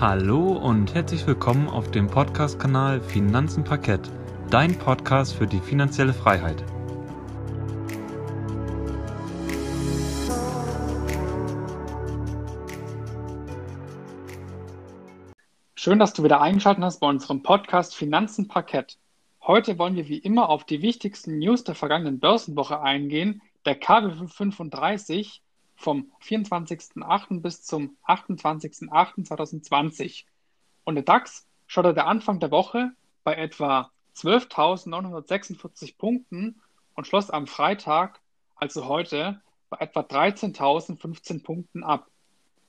Hallo und herzlich willkommen auf dem Podcast-Kanal Finanzen Parkett, dein Podcast für die finanzielle Freiheit. Schön, dass du wieder eingeschaltet hast bei unserem Podcast Finanzen Parkett. Heute wollen wir wie immer auf die wichtigsten News der vergangenen Börsenwoche eingehen, der KW 35 vom 24.08. bis zum 28.08.2020. Und der DAX schaute der Anfang der Woche bei etwa 12.946 Punkten und schloss am Freitag, also heute, bei etwa 13.015 Punkten ab.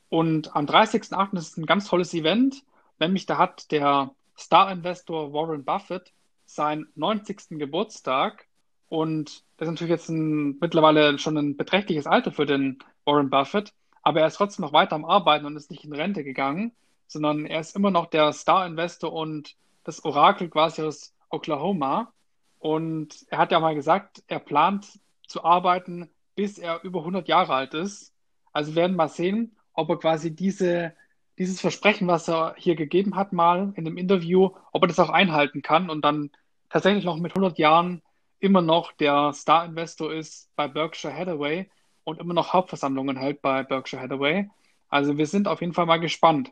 Und am 30.08. ist ein ganz tolles Event, nämlich da hat der Star-Investor Warren Buffett seinen 90. Geburtstag und das ist natürlich jetzt ein, mittlerweile schon ein beträchtliches Alter für den Warren Buffett, aber er ist trotzdem noch weiter am Arbeiten und ist nicht in Rente gegangen, sondern er ist immer noch der Star-Investor und das Orakel quasi aus Oklahoma. Und er hat ja mal gesagt, er plant zu arbeiten, bis er über 100 Jahre alt ist. Also wir werden mal sehen, ob er quasi diese, dieses Versprechen, was er hier gegeben hat, mal in dem Interview, ob er das auch einhalten kann und dann tatsächlich noch mit 100 Jahren immer noch der Star-Investor ist bei Berkshire Hathaway und immer noch Hauptversammlungen hält bei Berkshire Hathaway. Also wir sind auf jeden Fall mal gespannt.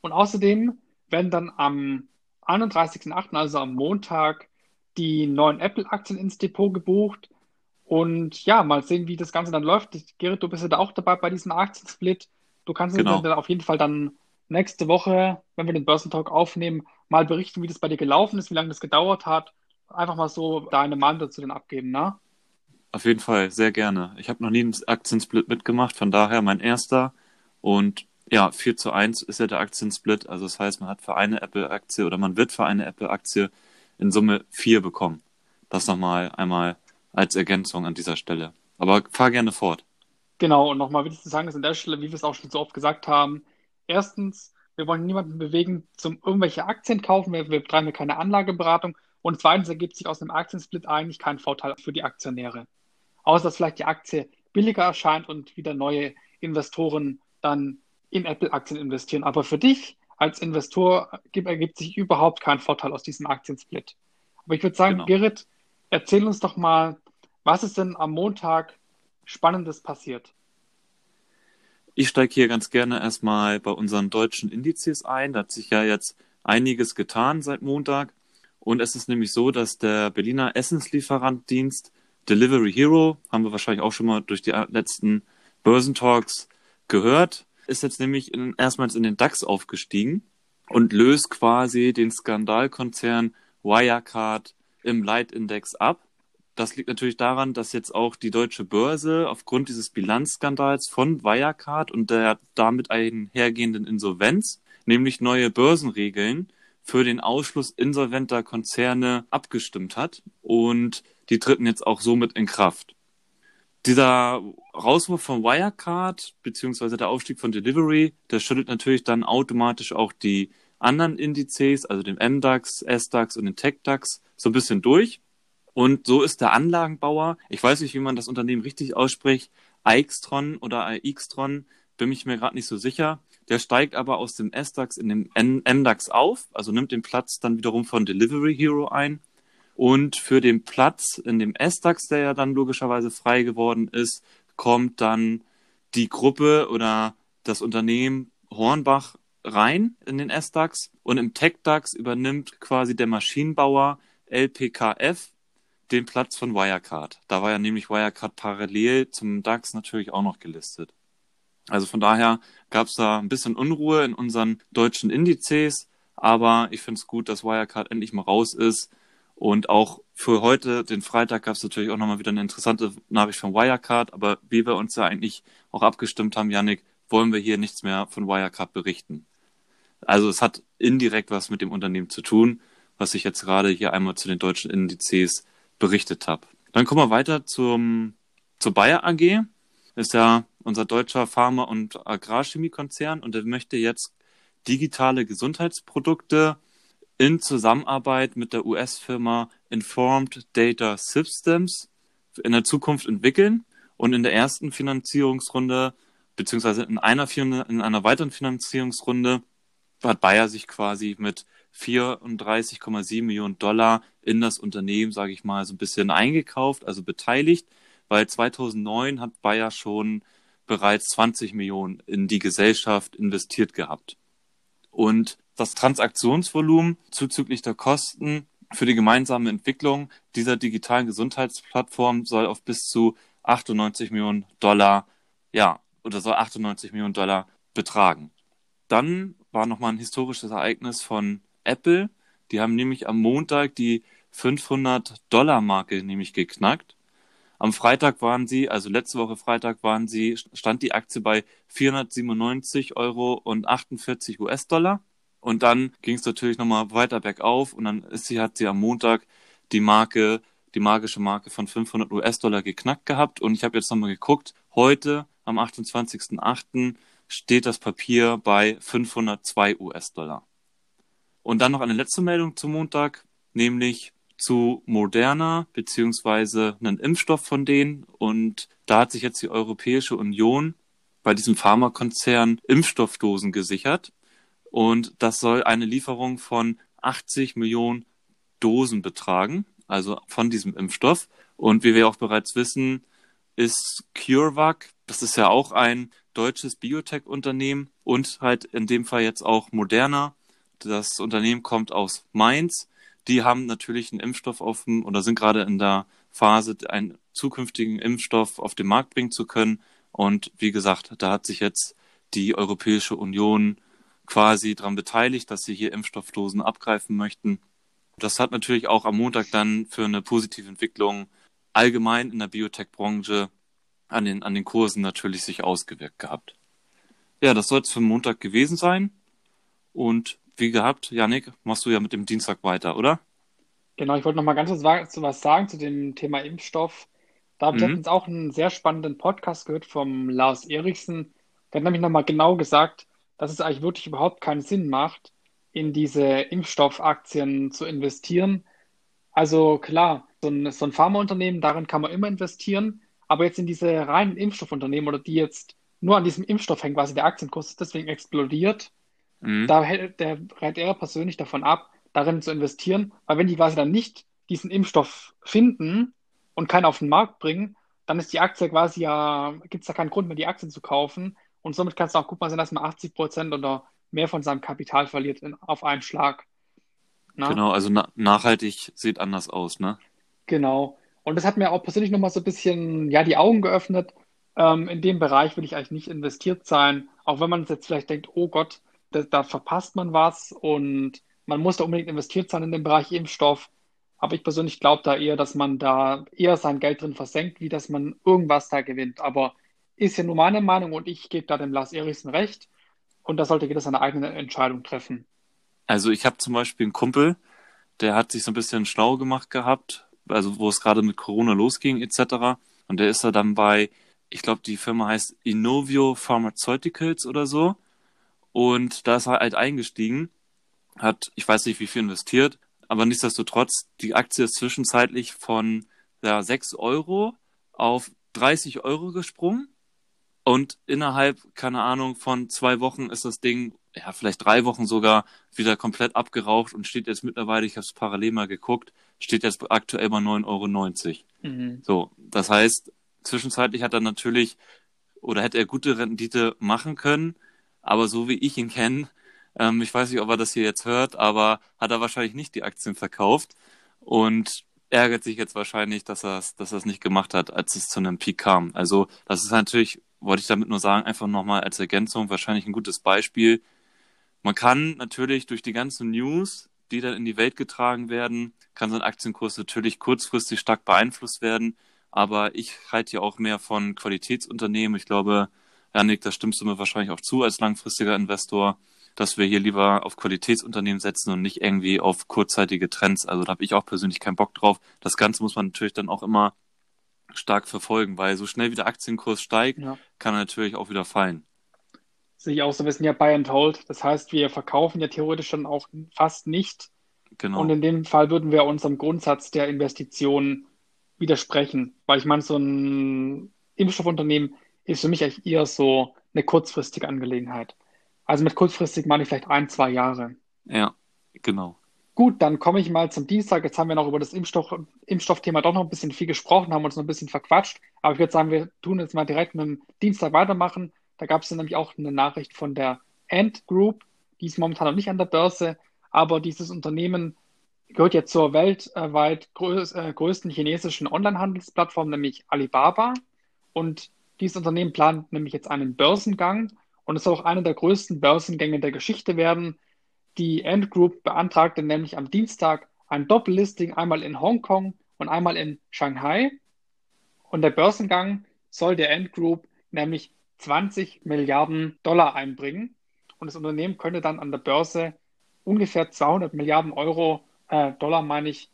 Und außerdem werden dann am 31.08., also am Montag, die neuen Apple-Aktien ins Depot gebucht. Und ja, mal sehen, wie das Ganze dann läuft. Gerrit, du bist ja da auch dabei bei diesem Aktiensplit. Du kannst genau. uns dann auf jeden Fall dann nächste Woche, wenn wir den Börsentalk aufnehmen, mal berichten, wie das bei dir gelaufen ist, wie lange das gedauert hat. Einfach mal so deine Meinung dazu dann abgeben, ne? Auf jeden Fall, sehr gerne. Ich habe noch nie einen Aktiensplit mitgemacht, von daher mein erster. Und ja, 4 zu 1 ist ja der Aktiensplit. Also das heißt, man hat für eine Apple-Aktie oder man wird für eine Apple-Aktie in Summe vier bekommen. Das nochmal einmal als Ergänzung an dieser Stelle. Aber fahr gerne fort. Genau, und nochmal wichtig zu sagen ist an der Stelle, wie wir es auch schon so oft gesagt haben, erstens, wir wollen niemanden bewegen zum irgendwelche Aktien kaufen, wir, wir betreiben keine Anlageberatung und zweitens ergibt sich aus einem Aktiensplit eigentlich kein Vorteil für die Aktionäre außer dass vielleicht die Aktie billiger erscheint und wieder neue Investoren dann in Apple-Aktien investieren. Aber für dich als Investor ergibt sich überhaupt kein Vorteil aus diesem Aktiensplit. Aber ich würde sagen, genau. Gerrit, erzähl uns doch mal, was ist denn am Montag Spannendes passiert? Ich steige hier ganz gerne erstmal bei unseren deutschen Indizes ein. Da hat sich ja jetzt einiges getan seit Montag. Und es ist nämlich so, dass der Berliner Essenslieferantdienst Delivery Hero, haben wir wahrscheinlich auch schon mal durch die letzten Börsentalks gehört, ist jetzt nämlich in, erstmals in den DAX aufgestiegen und löst quasi den Skandalkonzern Wirecard im Leitindex ab. Das liegt natürlich daran, dass jetzt auch die deutsche Börse aufgrund dieses Bilanzskandals von Wirecard und der damit einhergehenden Insolvenz, nämlich neue Börsenregeln für den Ausschluss insolventer Konzerne abgestimmt hat. Und die treten jetzt auch somit in Kraft. Dieser Rauswurf von Wirecard beziehungsweise der Aufstieg von Delivery, der schüttelt natürlich dann automatisch auch die anderen Indizes, also den MDAX, SDAX und den TechDAX, so ein bisschen durch. Und so ist der Anlagenbauer, ich weiß nicht, wie man das Unternehmen richtig ausspricht, Aixtron oder AXTron, bin ich mir gerade nicht so sicher. Der steigt aber aus dem SDAX in den MDAX auf, also nimmt den Platz dann wiederum von Delivery Hero ein und für den Platz in dem S-DAX, der ja dann logischerweise frei geworden ist, kommt dann die Gruppe oder das Unternehmen Hornbach rein in den S-DAX und im Tech-DAX übernimmt quasi der Maschinenbauer LPKF den Platz von Wirecard. Da war ja nämlich Wirecard parallel zum DAX natürlich auch noch gelistet. Also von daher gab es da ein bisschen Unruhe in unseren deutschen Indizes, aber ich finde es gut, dass Wirecard endlich mal raus ist und auch für heute, den Freitag, gab es natürlich auch nochmal wieder eine interessante Nachricht von Wirecard. Aber wie wir uns ja eigentlich auch abgestimmt haben, Yannick, wollen wir hier nichts mehr von Wirecard berichten. Also es hat indirekt was mit dem Unternehmen zu tun, was ich jetzt gerade hier einmal zu den deutschen Indizes berichtet habe. Dann kommen wir weiter zum, zur Bayer AG. ist ja unser deutscher Pharma- und Agrarchemiekonzern und der möchte jetzt digitale Gesundheitsprodukte in Zusammenarbeit mit der US-Firma Informed Data Systems in der Zukunft entwickeln und in der ersten Finanzierungsrunde beziehungsweise in einer, in einer weiteren Finanzierungsrunde hat Bayer sich quasi mit 34,7 Millionen Dollar in das Unternehmen, sage ich mal, so ein bisschen eingekauft, also beteiligt, weil 2009 hat Bayer schon bereits 20 Millionen in die Gesellschaft investiert gehabt. Und das Transaktionsvolumen zuzüglich der Kosten für die gemeinsame Entwicklung dieser digitalen Gesundheitsplattform soll auf bis zu 98 Millionen Dollar, ja, oder soll 98 Millionen Dollar betragen. Dann war nochmal ein historisches Ereignis von Apple. Die haben nämlich am Montag die 500 Dollar Marke nämlich geknackt. Am Freitag waren sie, also letzte Woche Freitag waren sie, stand die Aktie bei 497 Euro und 48 US-Dollar. Und dann ging es natürlich nochmal weiter bergauf und dann ist sie, hat sie am Montag die Marke, die magische Marke von 500 US-Dollar geknackt gehabt. Und ich habe jetzt nochmal geguckt, heute am 28.08. steht das Papier bei 502 US-Dollar. Und dann noch eine letzte Meldung zum Montag, nämlich zu Moderna beziehungsweise einen Impfstoff von denen. Und da hat sich jetzt die Europäische Union bei diesem Pharmakonzern Impfstoffdosen gesichert. Und das soll eine Lieferung von 80 Millionen Dosen betragen, also von diesem Impfstoff. Und wie wir auch bereits wissen, ist CureVac, das ist ja auch ein deutsches Biotech-Unternehmen und halt in dem Fall jetzt auch Moderna. Das Unternehmen kommt aus Mainz die haben natürlich einen Impfstoff dem oder sind gerade in der Phase, einen zukünftigen Impfstoff auf den Markt bringen zu können. Und wie gesagt, da hat sich jetzt die Europäische Union quasi daran beteiligt, dass sie hier Impfstoffdosen abgreifen möchten. Das hat natürlich auch am Montag dann für eine positive Entwicklung allgemein in der Biotech-Branche an den, an den Kursen natürlich sich ausgewirkt gehabt. Ja, das soll es für Montag gewesen sein. Und wie gehabt, Janik, machst du ja mit dem Dienstag weiter, oder? Genau, ich wollte noch mal ganz kurz was sagen zu dem Thema Impfstoff. Da habe ich mhm. jetzt auch einen sehr spannenden Podcast gehört vom Lars Eriksen. Der hat nämlich noch mal genau gesagt, dass es eigentlich wirklich überhaupt keinen Sinn macht, in diese Impfstoffaktien zu investieren. Also klar, so ein, so ein Pharmaunternehmen, darin kann man immer investieren, aber jetzt in diese reinen Impfstoffunternehmen oder die jetzt nur an diesem Impfstoff hängen, quasi der Aktienkurs deswegen explodiert, Mhm. Da hält der rät er persönlich davon ab, darin zu investieren, weil wenn die quasi dann nicht diesen Impfstoff finden und keinen auf den Markt bringen, dann ist die Aktie quasi ja, gibt es da keinen Grund mehr, die Aktien zu kaufen. Und somit kann es auch gut mal sein, dass man 80 Prozent oder mehr von seinem Kapital verliert in, auf einen Schlag. Na? Genau, also na nachhaltig sieht anders aus, ne? Genau. Und das hat mir auch persönlich nochmal so ein bisschen, ja, die Augen geöffnet. Ähm, in dem Bereich will ich eigentlich nicht investiert sein. Auch wenn man jetzt vielleicht denkt, oh Gott, da, da verpasst man was und man muss da unbedingt investiert sein in den Bereich Impfstoff. Aber ich persönlich glaube da eher, dass man da eher sein Geld drin versenkt, wie dass man irgendwas da gewinnt. Aber ist ja nur meine Meinung und ich gebe da dem Lars Eriksen recht. Und da sollte jeder seine eigene Entscheidung treffen. Also ich habe zum Beispiel einen Kumpel, der hat sich so ein bisschen schlau gemacht gehabt, also wo es gerade mit Corona losging etc. Und der ist da dann bei, ich glaube, die Firma heißt Innovio Pharmaceuticals oder so. Und da ist er halt eingestiegen, hat, ich weiß nicht, wie viel investiert, aber nichtsdestotrotz, die Aktie ist zwischenzeitlich von ja, 6 Euro auf 30 Euro gesprungen. Und innerhalb, keine Ahnung, von zwei Wochen ist das Ding, ja, vielleicht drei Wochen sogar, wieder komplett abgeraucht und steht jetzt mittlerweile, ich habe es parallel mal geguckt, steht jetzt aktuell bei 9,90 Euro. Mhm. So, das heißt, zwischenzeitlich hat er natürlich oder hätte er gute Rendite machen können, aber so wie ich ihn kenne, ähm, ich weiß nicht, ob er das hier jetzt hört, aber hat er wahrscheinlich nicht die Aktien verkauft und ärgert sich jetzt wahrscheinlich, dass er es dass er's nicht gemacht hat, als es zu einem Peak kam. Also das ist natürlich, wollte ich damit nur sagen, einfach nochmal als Ergänzung wahrscheinlich ein gutes Beispiel. Man kann natürlich durch die ganzen News, die dann in die Welt getragen werden, kann so ein Aktienkurs natürlich kurzfristig stark beeinflusst werden. Aber ich halte hier auch mehr von Qualitätsunternehmen. Ich glaube, Janik, da stimmst du mir wahrscheinlich auch zu als langfristiger Investor, dass wir hier lieber auf Qualitätsunternehmen setzen und nicht irgendwie auf kurzzeitige Trends. Also da habe ich auch persönlich keinen Bock drauf. Das Ganze muss man natürlich dann auch immer stark verfolgen, weil so schnell wie der Aktienkurs steigt, ja. kann er natürlich auch wieder fallen. Sehe ich auch so, wir sind ja Buy and Hold. Das heißt, wir verkaufen ja theoretisch dann auch fast nicht. Genau. Und in dem Fall würden wir unserem Grundsatz der Investitionen widersprechen. Weil ich meine, so ein Impfstoffunternehmen ist für mich eigentlich eher so eine kurzfristige Angelegenheit. Also mit kurzfristig meine ich vielleicht ein, zwei Jahre. Ja, genau. Gut, dann komme ich mal zum Dienstag. Jetzt haben wir noch über das Impfstoff, Impfstoffthema doch noch ein bisschen viel gesprochen, haben uns noch ein bisschen verquatscht. Aber ich würde sagen, wir tun jetzt mal direkt mit dem Dienstag weitermachen. Da gab es nämlich auch eine Nachricht von der Ant Group. Die ist momentan noch nicht an der Börse, aber dieses Unternehmen gehört jetzt zur weltweit größ, äh, größten chinesischen Onlinehandelsplattform, nämlich Alibaba. Und dieses Unternehmen plant nämlich jetzt einen Börsengang und es soll auch einer der größten Börsengänge der Geschichte werden. Die Ant Group beantragte nämlich am Dienstag ein Doppellisting einmal in Hongkong und einmal in Shanghai. Und der Börsengang soll der Ant Group nämlich 20 Milliarden Dollar einbringen. Und das Unternehmen könnte dann an der Börse ungefähr 200 Milliarden Euro, äh, Dollar meine ich,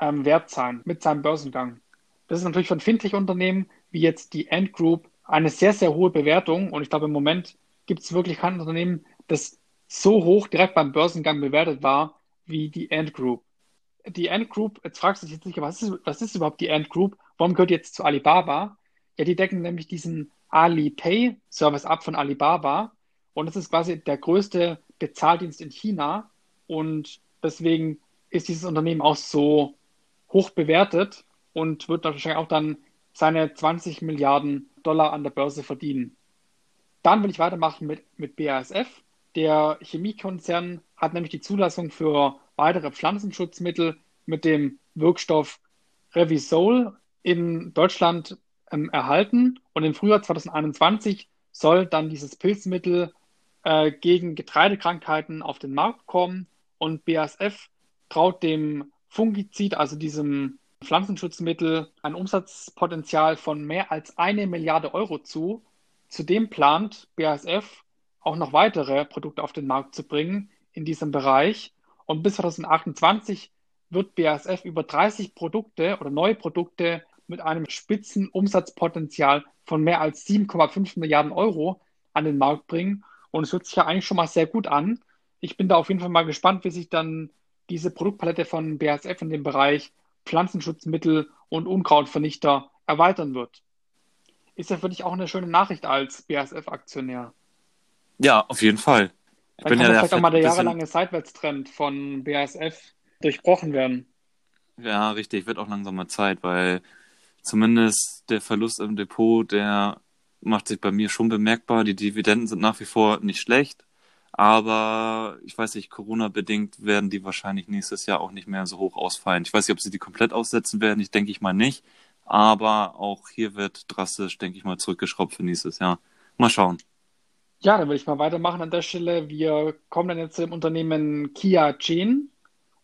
ähm, wert sein mit seinem Börsengang. Das ist natürlich für ein Fintech-Unternehmen wie jetzt die Ant Group eine sehr, sehr hohe Bewertung. Und ich glaube, im Moment gibt es wirklich kein Unternehmen, das so hoch direkt beim Börsengang bewertet war wie die Ant Group. Die Ant Group, jetzt fragst du dich jetzt nicht, was ist, was ist überhaupt die Ant Group? Warum gehört die jetzt zu Alibaba? Ja, die decken nämlich diesen Alipay-Service ab von Alibaba. Und das ist quasi der größte Bezahldienst in China. Und deswegen ist dieses Unternehmen auch so hoch bewertet und wird wahrscheinlich auch dann seine 20 Milliarden Dollar an der Börse verdienen. Dann will ich weitermachen mit, mit BASF. Der Chemiekonzern hat nämlich die Zulassung für weitere Pflanzenschutzmittel mit dem Wirkstoff Revisol in Deutschland ähm, erhalten. Und im Frühjahr 2021 soll dann dieses Pilzmittel äh, gegen Getreidekrankheiten auf den Markt kommen. Und BASF traut dem Fungizid, also diesem Pflanzenschutzmittel, ein Umsatzpotenzial von mehr als eine Milliarde Euro zu. Zudem plant BASF auch noch weitere Produkte auf den Markt zu bringen in diesem Bereich. Und bis 2028 wird BASF über 30 Produkte oder neue Produkte mit einem spitzen Umsatzpotenzial von mehr als 7,5 Milliarden Euro an den Markt bringen. Und es hört sich ja eigentlich schon mal sehr gut an. Ich bin da auf jeden Fall mal gespannt, wie sich dann diese Produktpalette von BASF in dem Bereich Pflanzenschutzmittel und Unkrautvernichter erweitern wird ist ja für dich auch eine schöne Nachricht als BASF-Aktionär. Ja, auf jeden Fall. Ich Dann kann ja vielleicht auch mal der jahrelange Seitwärtstrend von BASF durchbrochen werden. Ja, richtig, wird auch langsam mal Zeit, weil zumindest der Verlust im Depot, der macht sich bei mir schon bemerkbar. Die Dividenden sind nach wie vor nicht schlecht, aber ich weiß nicht, Corona-bedingt werden die wahrscheinlich nächstes Jahr auch nicht mehr so hoch ausfallen. Ich weiß nicht, ob sie die komplett aussetzen werden, ich denke ich mal nicht. Aber auch hier wird drastisch, denke ich mal, zurückgeschraubt für nächstes Jahr. Mal schauen. Ja, dann würde ich mal weitermachen an der Stelle. Wir kommen dann jetzt zum Unternehmen Kia Chain.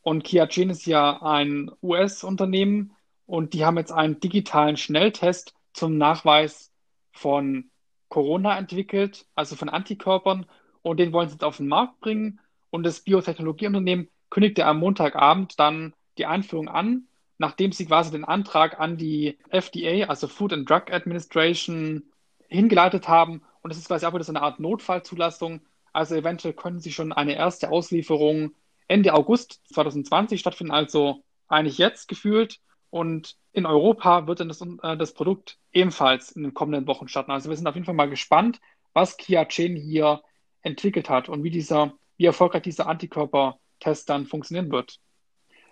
Und Kia Chain ist ja ein US-Unternehmen und die haben jetzt einen digitalen Schnelltest zum Nachweis von Corona entwickelt, also von Antikörpern. Und den wollen sie jetzt auf den Markt bringen. Und das Biotechnologieunternehmen kündigte am Montagabend dann die Einführung an nachdem sie quasi den Antrag an die FDA, also Food and Drug Administration, hingeleitet haben. Und das ist quasi auch wieder so eine Art Notfallzulassung. Also eventuell können sie schon eine erste Auslieferung Ende August 2020 stattfinden, also eigentlich jetzt gefühlt. Und in Europa wird dann das, äh, das Produkt ebenfalls in den kommenden Wochen starten. Also wir sind auf jeden Fall mal gespannt, was Kia Chain hier entwickelt hat und wie dieser, wie erfolgreich dieser Antikörpertest dann funktionieren wird.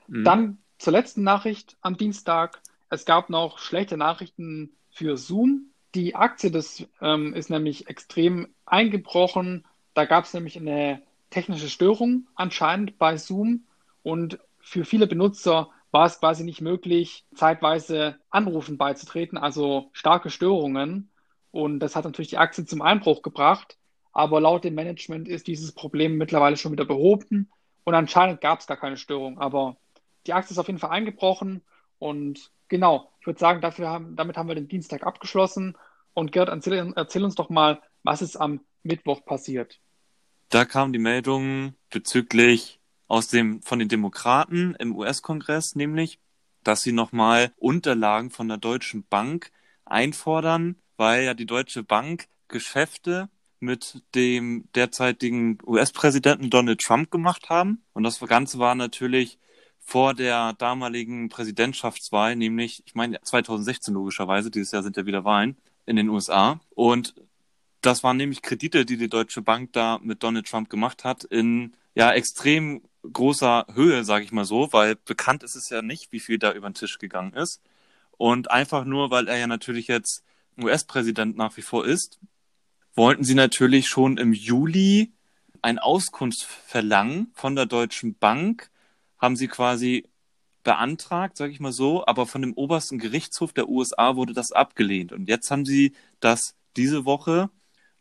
Mhm. Dann zur letzten Nachricht am Dienstag. Es gab noch schlechte Nachrichten für Zoom. Die Aktie des, ähm, ist nämlich extrem eingebrochen. Da gab es nämlich eine technische Störung anscheinend bei Zoom und für viele Benutzer war es quasi nicht möglich, zeitweise Anrufen beizutreten, also starke Störungen. Und das hat natürlich die Aktie zum Einbruch gebracht. Aber laut dem Management ist dieses Problem mittlerweile schon wieder behoben und anscheinend gab es gar keine Störung. Aber die Aktie ist auf jeden Fall eingebrochen und genau, ich würde sagen, dafür haben, damit haben wir den Dienstag abgeschlossen. Und Gerd, erzähl, erzähl uns doch mal, was ist am Mittwoch passiert. Da kam die Meldung bezüglich aus dem, von den Demokraten im US-Kongress, nämlich, dass sie nochmal Unterlagen von der Deutschen Bank einfordern, weil ja die Deutsche Bank Geschäfte mit dem derzeitigen US-Präsidenten Donald Trump gemacht haben. Und das Ganze war natürlich vor der damaligen Präsidentschaftswahl, nämlich, ich meine 2016 logischerweise, dieses Jahr sind ja wieder Wahlen in den USA. Und Das waren nämlich Kredite, die die Deutsche Bank da mit Donald Trump gemacht hat, in ja extrem großer Höhe, sage ich mal so, weil bekannt ist es ja nicht, wie viel da über den Tisch gegangen ist. Und einfach nur, weil er ja natürlich jetzt US-Präsident nach wie vor ist, wollten sie natürlich schon im Juli ein Auskunft verlangen von der Deutschen Bank, haben sie quasi beantragt, sage ich mal so, aber von dem obersten Gerichtshof der USA wurde das abgelehnt. Und jetzt haben sie das diese Woche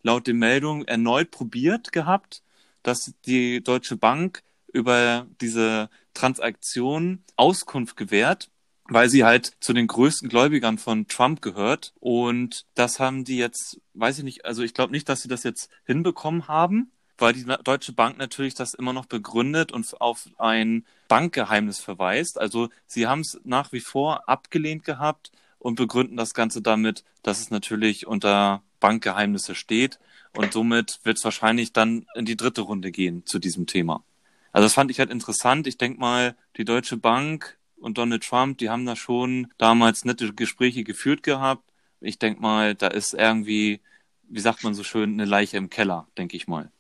laut den Meldungen erneut probiert gehabt, dass die Deutsche Bank über diese Transaktion Auskunft gewährt, weil sie halt zu den größten Gläubigern von Trump gehört. Und das haben die jetzt, weiß ich nicht, also ich glaube nicht, dass sie das jetzt hinbekommen haben, weil die Deutsche Bank natürlich das immer noch begründet und auf ein Bankgeheimnis verweist. Also sie haben es nach wie vor abgelehnt gehabt und begründen das Ganze damit, dass es natürlich unter Bankgeheimnisse steht. Und somit wird es wahrscheinlich dann in die dritte Runde gehen zu diesem Thema. Also das fand ich halt interessant. Ich denke mal, die Deutsche Bank und Donald Trump, die haben da schon damals nette Gespräche geführt gehabt. Ich denke mal, da ist irgendwie, wie sagt man so schön, eine Leiche im Keller, denke ich mal.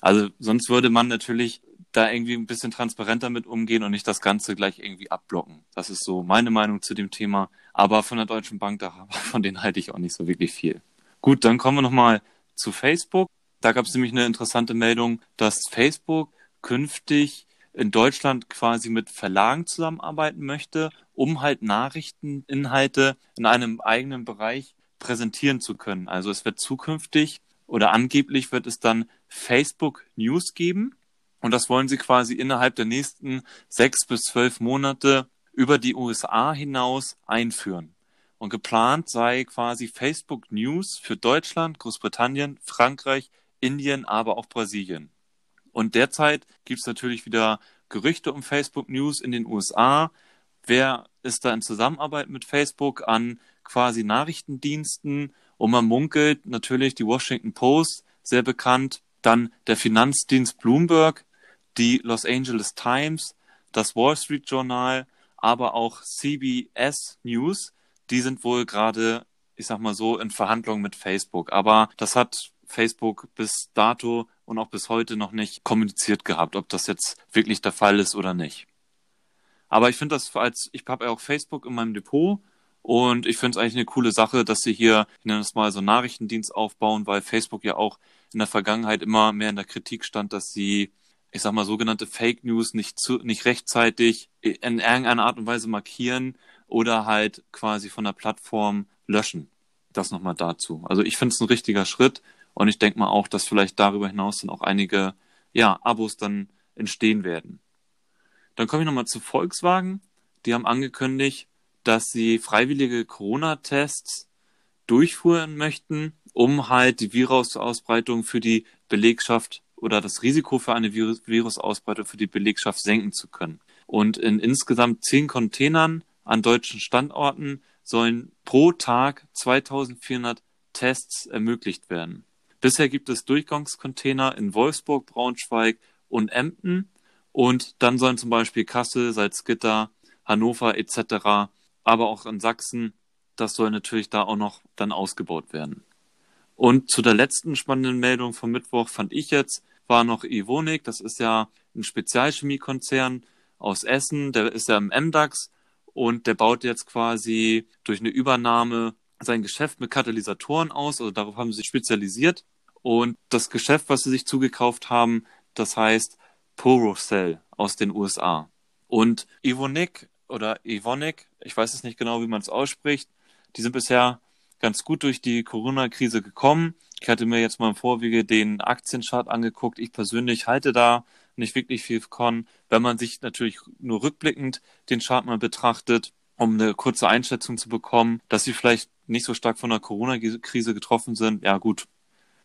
Also sonst würde man natürlich da irgendwie ein bisschen transparenter mit umgehen und nicht das Ganze gleich irgendwie abblocken. Das ist so meine Meinung zu dem Thema. Aber von der Deutschen Bank, da, von denen halte ich auch nicht so wirklich viel. Gut, dann kommen wir nochmal zu Facebook. Da gab es nämlich eine interessante Meldung, dass Facebook künftig in Deutschland quasi mit Verlagen zusammenarbeiten möchte, um halt Nachrichteninhalte in einem eigenen Bereich präsentieren zu können. Also es wird zukünftig oder angeblich wird es dann Facebook News geben. Und das wollen sie quasi innerhalb der nächsten sechs bis zwölf Monate über die USA hinaus einführen. Und geplant sei quasi Facebook News für Deutschland, Großbritannien, Frankreich, Indien, aber auch Brasilien. Und derzeit gibt es natürlich wieder Gerüchte um Facebook News in den USA. Wer ist da in Zusammenarbeit mit Facebook an quasi Nachrichtendiensten? Und man munkelt natürlich die Washington Post, sehr bekannt, dann der Finanzdienst Bloomberg, die Los Angeles Times, das Wall Street Journal, aber auch CBS News, die sind wohl gerade, ich sag mal so, in Verhandlungen mit Facebook. Aber das hat Facebook bis dato und auch bis heute noch nicht kommuniziert gehabt, ob das jetzt wirklich der Fall ist oder nicht. Aber ich finde das als, ich habe ja auch Facebook in meinem Depot und ich finde es eigentlich eine coole Sache, dass sie hier, ich nenne es mal so Nachrichtendienst aufbauen, weil Facebook ja auch in der Vergangenheit immer mehr in der Kritik stand, dass sie, ich sag mal, sogenannte Fake News nicht zu, nicht rechtzeitig in irgendeiner Art und Weise markieren oder halt quasi von der Plattform löschen. Das nochmal dazu. Also ich finde es ein richtiger Schritt und ich denke mal auch, dass vielleicht darüber hinaus dann auch einige, ja, Abos dann entstehen werden. Dann komme ich nochmal zu Volkswagen. Die haben angekündigt, dass sie freiwillige Corona-Tests durchführen möchten, um halt die Virusausbreitung für die Belegschaft oder das Risiko für eine Virusausbreitung für die Belegschaft senken zu können. Und in insgesamt zehn Containern an deutschen Standorten sollen pro Tag 2400 Tests ermöglicht werden. Bisher gibt es Durchgangscontainer in Wolfsburg, Braunschweig und Emden und dann sollen zum Beispiel Kassel, Salzgitter, Hannover etc., aber auch in Sachsen, das soll natürlich da auch noch dann ausgebaut werden. Und zu der letzten spannenden Meldung vom Mittwoch fand ich jetzt, war noch Evonik, das ist ja ein Spezialchemiekonzern aus Essen, der ist ja im MDAX und der baut jetzt quasi durch eine Übernahme sein Geschäft mit Katalysatoren aus, also darauf haben sie sich spezialisiert. Und das Geschäft, was sie sich zugekauft haben, das heißt Porocell aus den USA. Und Evonik oder Evonik, ich weiß es nicht genau, wie man es ausspricht, die sind bisher ganz gut durch die Corona-Krise gekommen. Ich hatte mir jetzt mal im Vorwege den Aktienchart angeguckt. Ich persönlich halte da nicht wirklich viel von, wenn man sich natürlich nur rückblickend den Chart mal betrachtet, um eine kurze Einschätzung zu bekommen, dass sie vielleicht nicht so stark von der Corona-Krise getroffen sind. Ja, gut.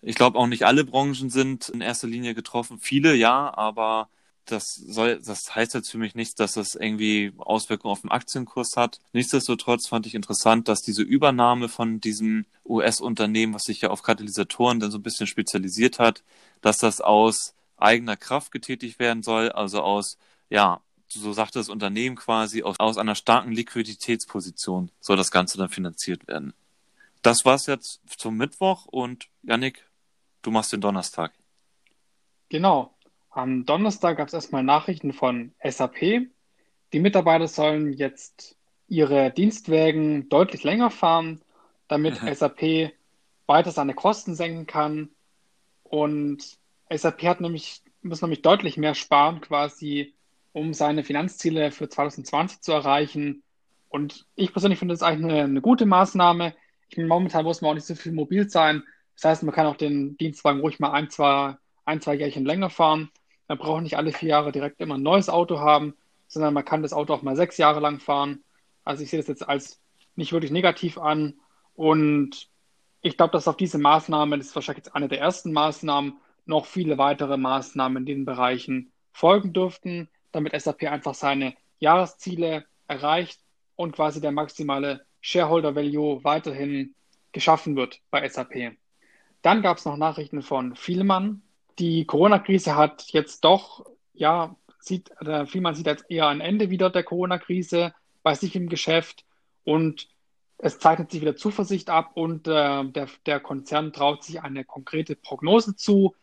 Ich glaube auch nicht alle Branchen sind in erster Linie getroffen. Viele ja, aber das soll, das heißt jetzt für mich nicht, dass das irgendwie Auswirkungen auf den Aktienkurs hat. Nichtsdestotrotz fand ich interessant, dass diese Übernahme von diesem US-Unternehmen, was sich ja auf Katalysatoren dann so ein bisschen spezialisiert hat, dass das aus eigener Kraft getätigt werden soll, also aus, ja, so sagt das Unternehmen quasi, aus, aus einer starken Liquiditätsposition soll das Ganze dann finanziert werden. Das war's jetzt zum Mittwoch und Yannick, du machst den Donnerstag. Genau. Am Donnerstag gab es erstmal Nachrichten von SAP. Die Mitarbeiter sollen jetzt ihre Dienstwägen deutlich länger fahren, damit SAP weiter seine Kosten senken kann. Und SAP hat nämlich, muss nämlich deutlich mehr sparen, quasi, um seine Finanzziele für 2020 zu erreichen. Und ich persönlich finde das eigentlich eine, eine gute Maßnahme. Ich meine, momentan muss man auch nicht so viel mobil sein. Das heißt, man kann auch den Dienstwagen ruhig mal ein, zwei, ein, zwei Jährchen länger fahren. Man braucht nicht alle vier Jahre direkt immer ein neues Auto haben, sondern man kann das Auto auch mal sechs Jahre lang fahren. Also ich sehe das jetzt als nicht wirklich negativ an. Und ich glaube, dass auf diese Maßnahme, das ist wahrscheinlich jetzt eine der ersten Maßnahmen, noch viele weitere Maßnahmen in den Bereichen folgen dürften, damit SAP einfach seine Jahresziele erreicht und quasi der maximale Shareholder Value weiterhin geschaffen wird bei SAP. Dann gab es noch Nachrichten von Vielmann. Die Corona-Krise hat jetzt doch, ja, sieht, der Vielmann sieht jetzt eher ein Ende wieder der Corona-Krise bei sich im Geschäft und es zeichnet sich wieder Zuversicht ab und äh, der, der Konzern traut sich eine konkrete Prognose zu,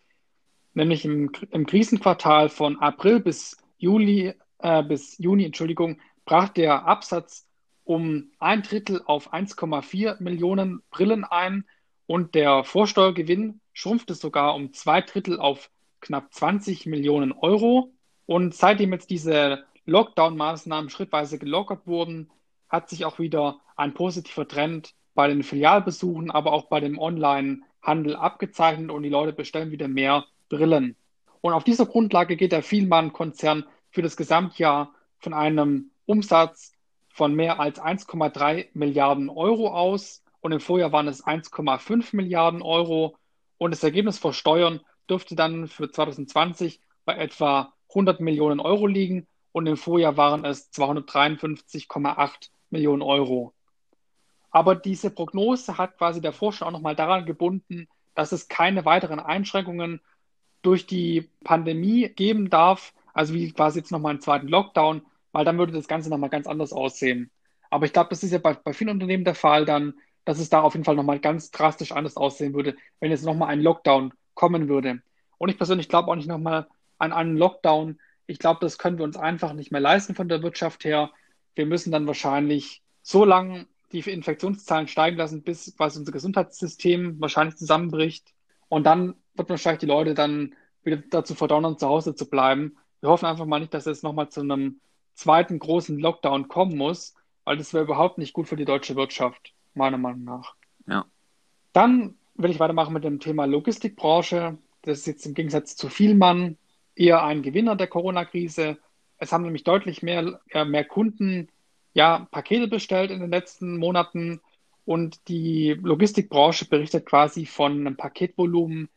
nämlich im, im Krisenquartal von April bis Juli, äh, bis Juni, Entschuldigung, brach der Absatz um ein Drittel auf 1,4 Millionen Brillen ein und der Vorsteuergewinn schrumpfte sogar um zwei Drittel auf knapp 20 Millionen Euro. Und seitdem jetzt diese Lockdown-Maßnahmen schrittweise gelockert wurden, hat sich auch wieder ein positiver Trend bei den Filialbesuchen, aber auch bei dem Online-Handel abgezeichnet und die Leute bestellen wieder mehr Brillen. Und auf dieser Grundlage geht der Vielmann-Konzern für das Gesamtjahr von einem Umsatz von mehr als 1,3 Milliarden Euro aus und im Vorjahr waren es 1,5 Milliarden Euro und das Ergebnis vor Steuern dürfte dann für 2020 bei etwa 100 Millionen Euro liegen und im Vorjahr waren es 253,8 Millionen Euro. Aber diese Prognose hat quasi der Forscher auch nochmal daran gebunden, dass es keine weiteren Einschränkungen durch die Pandemie geben darf, also wie quasi jetzt nochmal einen zweiten Lockdown, weil dann würde das Ganze nochmal ganz anders aussehen. Aber ich glaube, das ist ja bei, bei vielen Unternehmen der Fall dann, dass es da auf jeden Fall nochmal ganz drastisch anders aussehen würde, wenn jetzt nochmal ein Lockdown kommen würde. Und ich persönlich glaube auch nicht nochmal an einen Lockdown, ich glaube, das können wir uns einfach nicht mehr leisten von der Wirtschaft her. Wir müssen dann wahrscheinlich so lange die Infektionszahlen steigen lassen, bis quasi unser Gesundheitssystem wahrscheinlich zusammenbricht. Und dann wird wahrscheinlich die Leute dann wieder dazu verdonnern, zu Hause zu bleiben. Wir hoffen einfach mal nicht, dass es nochmal zu einem zweiten großen Lockdown kommen muss, weil das wäre überhaupt nicht gut für die deutsche Wirtschaft, meiner Meinung nach. Ja. Dann will ich weitermachen mit dem Thema Logistikbranche. Das ist jetzt im Gegensatz zu Vielmann eher ein Gewinner der Corona-Krise. Es haben nämlich deutlich mehr, äh, mehr Kunden ja, Pakete bestellt in den letzten Monaten und die Logistikbranche berichtet quasi von einem Paketvolumen,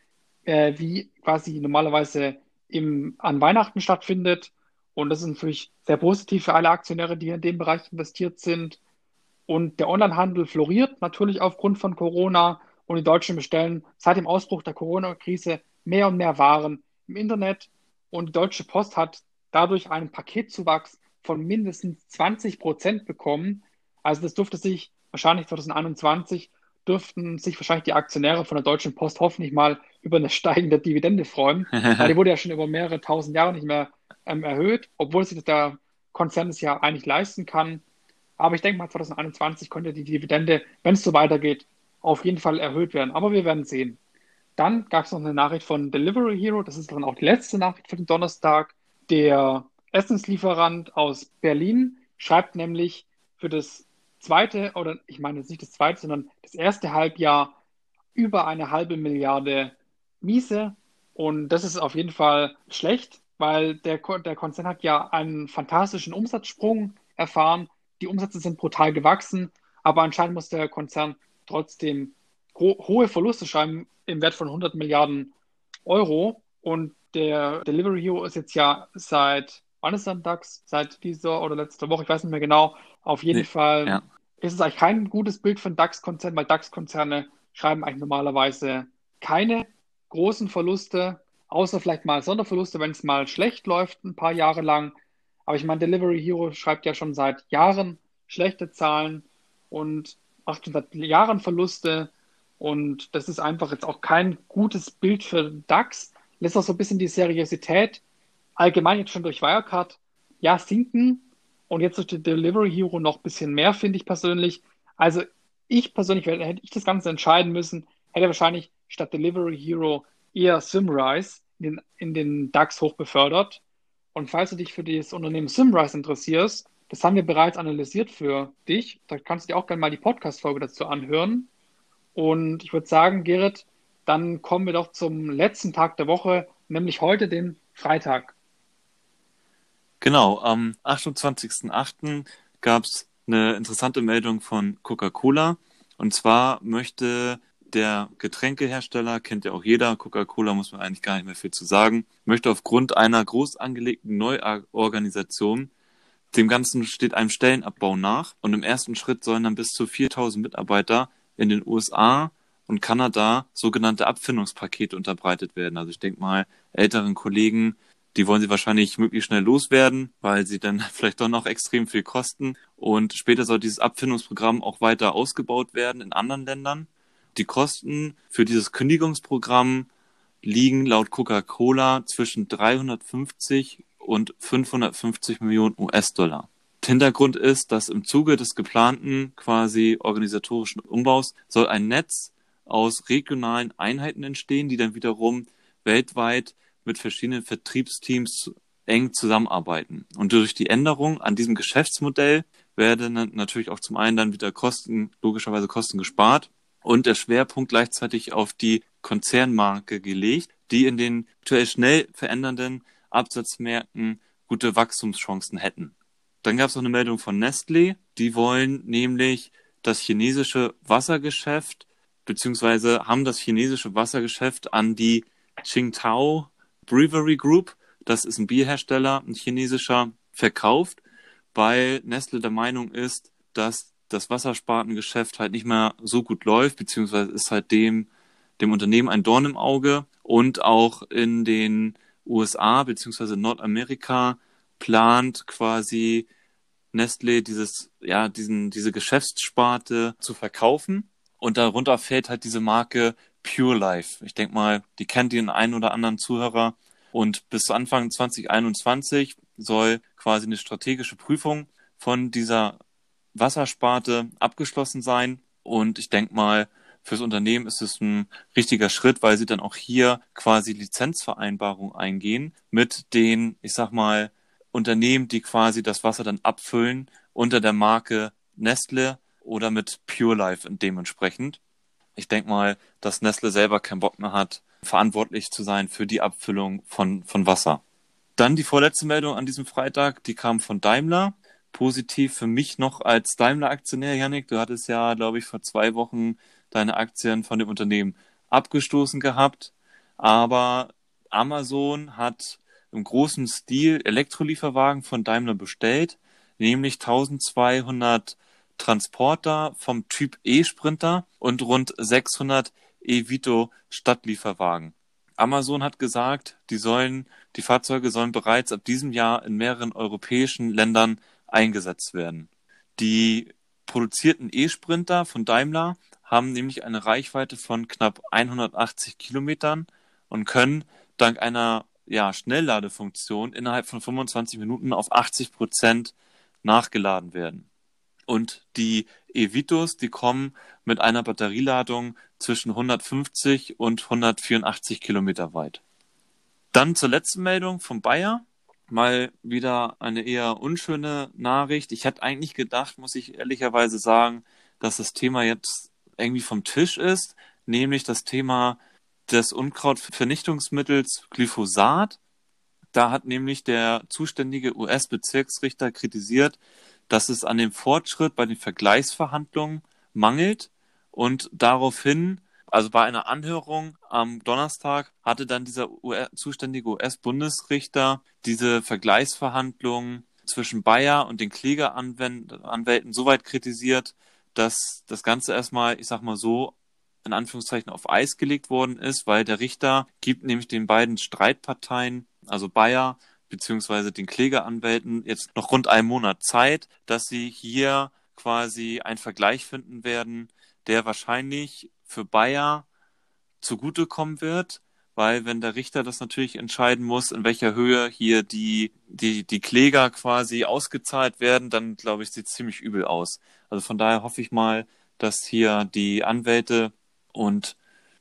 äh, wie quasi normalerweise im, an Weihnachten stattfindet. Und das ist natürlich sehr positiv für alle Aktionäre, die in dem Bereich investiert sind. Und der Onlinehandel floriert natürlich aufgrund von Corona und die Deutschen bestellen seit dem Ausbruch der Corona-Krise mehr und mehr Waren im Internet und die Deutsche Post hat dadurch einen Paketzuwachs von mindestens 20 Prozent bekommen. Also das dürfte sich wahrscheinlich 2021 dürften sich wahrscheinlich die Aktionäre von der Deutschen Post hoffentlich mal über eine steigende Dividende freuen, weil die wurde ja schon über mehrere tausend Jahre nicht mehr ähm, erhöht, obwohl sich der Konzern es ja eigentlich leisten kann. Aber ich denke mal, 2021 könnte die Dividende, wenn es so weitergeht, auf jeden Fall erhöht werden. Aber wir werden sehen. Dann gab es noch eine Nachricht von Delivery Hero, das ist dann auch die letzte Nachricht für den Donnerstag. Der Essenslieferant aus Berlin schreibt nämlich für das zweite, oder ich meine jetzt nicht das zweite, sondern das erste Halbjahr über eine halbe Milliarde Miese. Und das ist auf jeden Fall schlecht, weil der, der Konzern hat ja einen fantastischen Umsatzsprung erfahren. Die Umsätze sind brutal gewachsen, aber anscheinend muss der Konzern trotzdem ho hohe Verluste schreiben im Wert von 100 Milliarden Euro. Und der Delivery Hero ist jetzt ja seit, wann ist dann DAX? Seit dieser oder letzter Woche, ich weiß nicht mehr genau. Auf jeden nee, Fall ja. ist es eigentlich kein gutes Bild von DAX-Konzernen, weil DAX-Konzerne schreiben eigentlich normalerweise keine großen Verluste, außer vielleicht mal Sonderverluste, wenn es mal schlecht läuft, ein paar Jahre lang. Aber ich meine, Delivery Hero schreibt ja schon seit Jahren schlechte Zahlen und macht schon seit Jahren Verluste. Und das ist einfach jetzt auch kein gutes Bild für DAX. Lässt auch so ein bisschen die Seriosität allgemein jetzt schon durch Wirecard ja sinken und jetzt durch die Delivery Hero noch ein bisschen mehr, finde ich persönlich. Also ich persönlich, hätte ich das Ganze entscheiden müssen, hätte wahrscheinlich statt Delivery Hero eher Simrise in den, in den DAX hochbefördert. Und falls du dich für das Unternehmen Simrise interessierst, das haben wir bereits analysiert für dich. Da kannst du dir auch gerne mal die Podcast-Folge dazu anhören. Und ich würde sagen, Gerrit, dann kommen wir doch zum letzten Tag der Woche, nämlich heute, den Freitag. Genau, am 28.08. gab es eine interessante Meldung von Coca-Cola. Und zwar möchte der Getränkehersteller, kennt ja auch jeder, Coca-Cola muss man eigentlich gar nicht mehr viel zu sagen, möchte aufgrund einer groß angelegten Neuorganisation, dem Ganzen steht einem Stellenabbau nach und im ersten Schritt sollen dann bis zu 4000 Mitarbeiter in den USA und Kanada sogenannte Abfindungspakete unterbreitet werden. Also ich denke mal, älteren Kollegen die wollen sie wahrscheinlich möglichst schnell loswerden, weil sie dann vielleicht doch noch extrem viel kosten. Und später soll dieses Abfindungsprogramm auch weiter ausgebaut werden in anderen Ländern. Die Kosten für dieses Kündigungsprogramm liegen laut Coca-Cola zwischen 350 und 550 Millionen US-Dollar. Hintergrund ist, dass im Zuge des geplanten quasi organisatorischen Umbaus soll ein Netz aus regionalen Einheiten entstehen, die dann wiederum weltweit mit verschiedenen Vertriebsteams eng zusammenarbeiten. Und durch die Änderung an diesem Geschäftsmodell werden natürlich auch zum einen dann wieder Kosten, logischerweise Kosten gespart und der Schwerpunkt gleichzeitig auf die Konzernmarke gelegt, die in den aktuell schnell verändernden Absatzmärkten gute Wachstumschancen hätten. Dann gab es noch eine Meldung von Nestlé. Die wollen nämlich das chinesische Wassergeschäft beziehungsweise haben das chinesische Wassergeschäft an die Qingtao Brewery Group, das ist ein Bierhersteller, ein chinesischer, verkauft, weil Nestle der Meinung ist, dass das Wasserspartengeschäft halt nicht mehr so gut läuft, beziehungsweise ist halt dem, dem Unternehmen ein Dorn im Auge und auch in den USA beziehungsweise Nordamerika plant quasi Nestle dieses, ja, diesen, diese Geschäftssparte zu verkaufen. Und darunter fällt halt diese Marke Pure Life. Ich denke mal, die kennt den einen oder anderen Zuhörer. Und bis Anfang 2021 soll quasi eine strategische Prüfung von dieser Wassersparte abgeschlossen sein. Und ich denke mal, fürs Unternehmen ist es ein richtiger Schritt, weil sie dann auch hier quasi Lizenzvereinbarungen eingehen mit den, ich sag mal, Unternehmen, die quasi das Wasser dann abfüllen unter der Marke Nestle oder mit Pure Life dementsprechend. Ich denke mal, dass Nestle selber keinen Bock mehr hat, verantwortlich zu sein für die Abfüllung von, von Wasser. Dann die vorletzte Meldung an diesem Freitag, die kam von Daimler. Positiv für mich noch als Daimler-Aktionär, Yannick. Du hattest ja, glaube ich, vor zwei Wochen deine Aktien von dem Unternehmen abgestoßen gehabt. Aber Amazon hat im großen Stil Elektrolieferwagen von Daimler bestellt, nämlich 1200 Transporter vom Typ E-Sprinter und rund 600 E-Vito Stadtlieferwagen. Amazon hat gesagt, die sollen, die Fahrzeuge sollen bereits ab diesem Jahr in mehreren europäischen Ländern eingesetzt werden. Die produzierten E-Sprinter von Daimler haben nämlich eine Reichweite von knapp 180 Kilometern und können dank einer ja, Schnellladefunktion innerhalb von 25 Minuten auf 80 Prozent nachgeladen werden. Und die Evitos, die kommen mit einer Batterieladung zwischen 150 und 184 Kilometer weit. Dann zur letzten Meldung von Bayer. Mal wieder eine eher unschöne Nachricht. Ich hätte eigentlich gedacht, muss ich ehrlicherweise sagen, dass das Thema jetzt irgendwie vom Tisch ist, nämlich das Thema des Unkrautvernichtungsmittels Glyphosat. Da hat nämlich der zuständige US-Bezirksrichter kritisiert, dass es an dem Fortschritt bei den Vergleichsverhandlungen mangelt und daraufhin, also bei einer Anhörung am Donnerstag, hatte dann dieser US zuständige US-Bundesrichter diese Vergleichsverhandlungen zwischen Bayer und den Klägeranwälten so weit kritisiert, dass das Ganze erstmal, ich sag mal so, in Anführungszeichen auf Eis gelegt worden ist, weil der Richter gibt nämlich den beiden Streitparteien, also Bayer beziehungsweise den Klägeranwälten jetzt noch rund einen Monat Zeit, dass sie hier quasi einen Vergleich finden werden, der wahrscheinlich für Bayer zugutekommen wird, weil wenn der Richter das natürlich entscheiden muss, in welcher Höhe hier die, die, die Kläger quasi ausgezahlt werden, dann glaube ich, sieht es ziemlich übel aus. Also von daher hoffe ich mal, dass hier die Anwälte und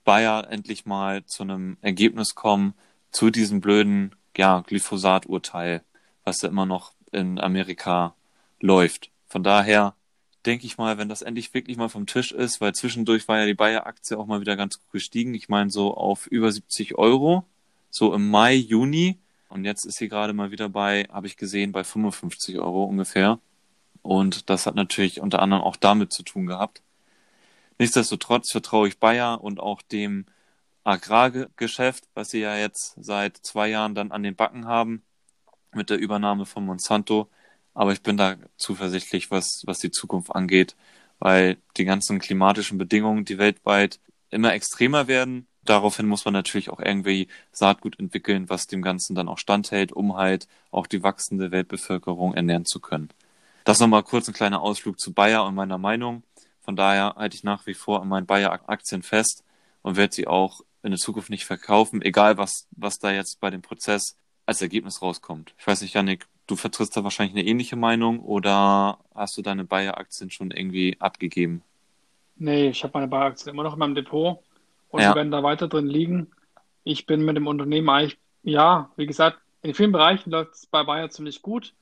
Bayer endlich mal zu einem Ergebnis kommen zu diesem blöden ja, Glyphosat-Urteil, was ja immer noch in Amerika läuft. Von daher denke ich mal, wenn das endlich wirklich mal vom Tisch ist, weil zwischendurch war ja die Bayer-Aktie auch mal wieder ganz gut gestiegen. Ich meine so auf über 70 Euro, so im Mai, Juni. Und jetzt ist sie gerade mal wieder bei, habe ich gesehen, bei 55 Euro ungefähr. Und das hat natürlich unter anderem auch damit zu tun gehabt. Nichtsdestotrotz vertraue ich Bayer und auch dem Agrargeschäft, was sie ja jetzt seit zwei Jahren dann an den Backen haben mit der Übernahme von Monsanto. Aber ich bin da zuversichtlich, was, was die Zukunft angeht, weil die ganzen klimatischen Bedingungen, die weltweit immer extremer werden, daraufhin muss man natürlich auch irgendwie Saatgut entwickeln, was dem Ganzen dann auch standhält, um halt auch die wachsende Weltbevölkerung ernähren zu können. Das nochmal kurz ein kleiner Ausflug zu Bayer und meiner Meinung. Von daher halte ich nach wie vor an meinen Bayer-Aktien fest und werde sie auch in der Zukunft nicht verkaufen, egal was, was da jetzt bei dem Prozess als Ergebnis rauskommt. Ich weiß nicht, Janik, du vertrittst da wahrscheinlich eine ähnliche Meinung oder hast du deine Bayer-Aktien schon irgendwie abgegeben? Nee, ich habe meine Bayer-Aktien immer noch in meinem Depot und Ja. die werden da weiter drin liegen. Ich bin mit dem Unternehmen eigentlich, ja, wie gesagt, in vielen Bereichen läuft es bei Bayer ziemlich gut.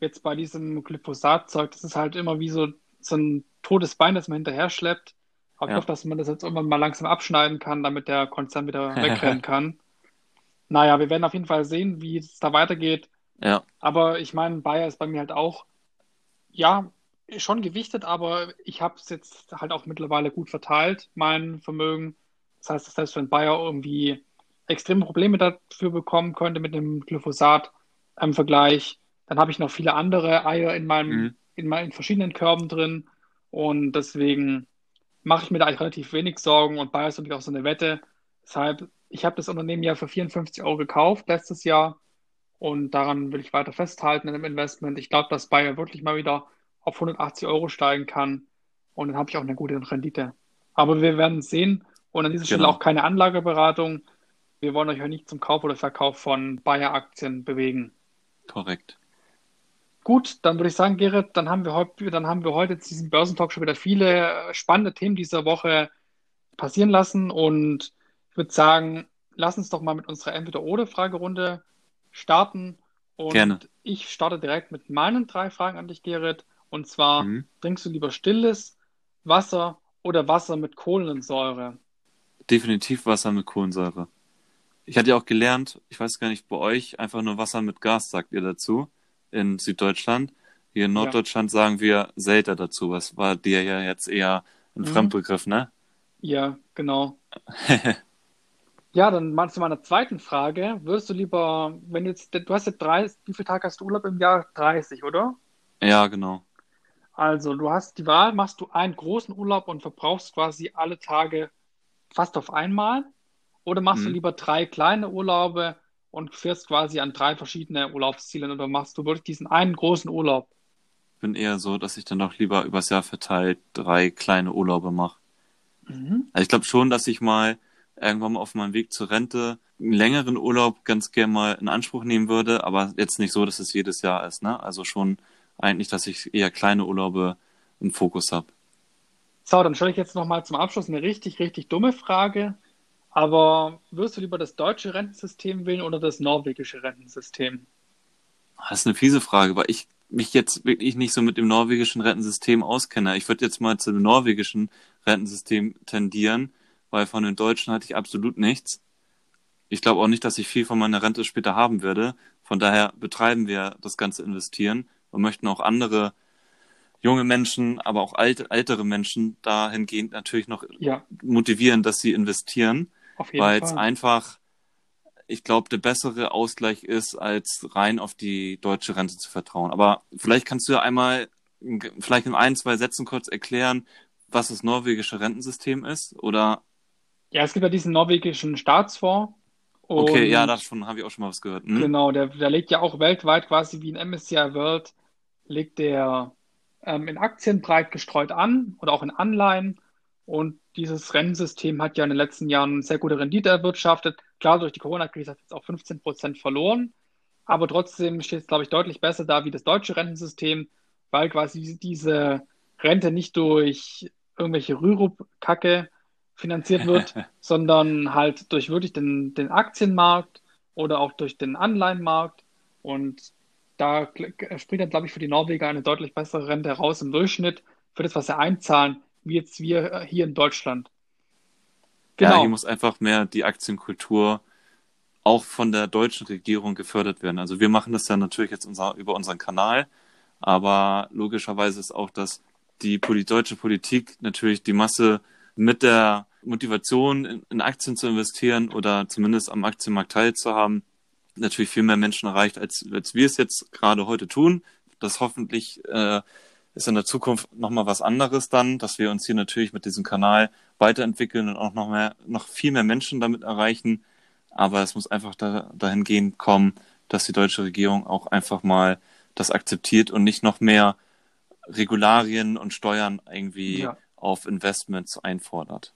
Jetzt bei diesem Glyphosat-Zeug, das ist halt immer wie so, so ein totes Bein, das man hinterher schleppt. Aber ich Ja. hoffe, dass man das jetzt irgendwann mal langsam abschneiden kann, damit der Konzern wieder wegrennen kann. Naja, wir werden auf jeden Fall sehen, wie es da weitergeht. Ja, Aber ich meine, Bayer ist bei mir halt auch, ja, schon gewichtet, aber ich habe es jetzt halt auch mittlerweile gut verteilt, mein Vermögen. Das heißt, selbst wenn Bayer irgendwie extreme Probleme dafür bekommen könnte mit dem Glyphosat im Vergleich, dann habe ich noch viele andere Eier in meinem, Mhm. in meinen verschiedenen Körben drin. Und deswegen mache ich mir da eigentlich relativ wenig Sorgen und Bayer ist natürlich auch so eine Wette. Deshalb, ich habe das Unternehmen ja für 54 Euro gekauft letztes Jahr. Und daran will ich weiter festhalten in dem Investment. Ich glaube, dass Bayer wirklich mal wieder auf 180 Euro steigen kann. Und dann habe ich auch eine gute Rendite. Aber wir werden sehen. Und an dieser Stelle Genau. auch keine Anlageberatung. Wir wollen euch ja nicht zum Kauf oder Verkauf von Bayer-Aktien bewegen. korrekt. Gut, dann würde ich sagen, Gerrit, dann haben wir heute, dann haben wir heute zu diesem Börsentalk schon wieder viele äh, spannende Themen dieser Woche passieren lassen. Und ich würde sagen, lass uns doch mal mit unserer Entweder-Oder-Fragerunde starten. Und Gerne. ich starte direkt mit meinen drei Fragen an dich, Gerrit. Und zwar, Mhm. trinkst du lieber stilles Wasser oder Wasser mit Kohlensäure? Definitiv Wasser mit Kohlensäure. Ich hatte ja auch gelernt, ich weiß gar nicht, bei euch einfach nur Wasser mit Gas, sagt ihr dazu, in Süddeutschland. Hier in Ja. Norddeutschland sagen wir Selter dazu. Was war dir ja jetzt eher ein Mhm. Fremdbegriff, ne? Ja, genau. Ja, dann mal zu meiner zweiten Frage. Würdest du lieber, wenn du jetzt, du hast ja 30, wie viele Tage hast du Urlaub im Jahr? 30, oder? Ja, genau. Also, du hast die Wahl, machst du einen großen Urlaub und verbrauchst quasi alle Tage fast auf einmal? Oder machst du Mhm. lieber drei kleine Urlaube und fährst quasi an drei verschiedene Urlaubsziele oder machst du wirklich diesen einen großen Urlaub? Bin eher so, dass ich dann doch lieber übers Jahr verteilt drei kleine Urlaube mache. Mhm. Also ich glaube schon, dass ich mal irgendwann mal auf meinem Weg zur Rente einen längeren Urlaub ganz gern mal in Anspruch nehmen würde, aber jetzt nicht so, dass es jedes Jahr ist, ne? Also schon eigentlich, dass ich eher kleine Urlaube im Fokus habe. So, dann stelle ich jetzt nochmal zum Abschluss eine richtig, richtig dumme Frage. Aber würdest du lieber das deutsche Rentensystem wählen oder das norwegische Rentensystem? Das ist eine fiese Frage, weil ich mich jetzt wirklich nicht so mit dem norwegischen Rentensystem auskenne. Ich würde jetzt mal zu dem norwegischen Rentensystem tendieren, weil von den Deutschen hatte ich absolut nichts. Ich glaube auch nicht, dass ich viel von meiner Rente später haben werde. Von daher betreiben wir das ganze Investieren und möchten auch andere junge Menschen, aber auch alte, ältere Menschen dahingehend natürlich noch Ja, motivieren, dass sie investieren weil es einfach, ich glaube, der bessere Ausgleich ist, als rein auf die deutsche Rente zu vertrauen. Aber vielleicht kannst du ja einmal, vielleicht in ein, zwei Sätzen kurz erklären, was das norwegische Rentensystem ist, oder? Ja, es gibt ja diesen norwegischen Staatsfonds. Okay, ja, davon habe ich auch schon mal was gehört. Hm? Genau, der, der legt ja auch weltweit quasi wie ein MSCI World, legt der ähm, in Aktien breit gestreut an oder auch in Anleihen. Und dieses Rentensystem hat ja in den letzten Jahren sehr gute Rendite erwirtschaftet. Klar, durch die Corona-Krise hat es jetzt auch 15 Prozent verloren. Aber trotzdem steht es, glaube ich, deutlich besser da wie das deutsche Rentensystem, weil quasi diese Rente nicht durch irgendwelche Rürup-Kacke finanziert wird, sondern halt durch wirklich den, den Aktienmarkt oder auch durch den Anleihenmarkt. Und da springt dann, glaube ich, für die Norweger eine deutlich bessere Rente heraus im Durchschnitt für das, was sie einzahlen, wie jetzt wir hier in Deutschland. Genau. Ja, hier muss einfach mehr die Aktienkultur auch von der deutschen Regierung gefördert werden. Also wir machen das ja natürlich jetzt unser, über unseren Kanal, aber logischerweise ist auch, dass die Poli deutsche Politik natürlich die Masse mit der Motivation in, Aktien zu investieren oder zumindest am Aktienmarkt teilzuhaben, natürlich viel mehr Menschen erreicht, als, als wir es jetzt gerade heute tun. Das hoffentlich äh, ist in der Zukunft nochmal was anderes dann, dass wir uns hier natürlich mit diesem Kanal weiterentwickeln und auch noch mehr, noch viel mehr Menschen damit erreichen. Aber es muss einfach da, dahingehend kommen, dass die deutsche Regierung auch einfach mal das akzeptiert und nicht noch mehr Regularien und Steuern irgendwie ja. auf Investments einfordert.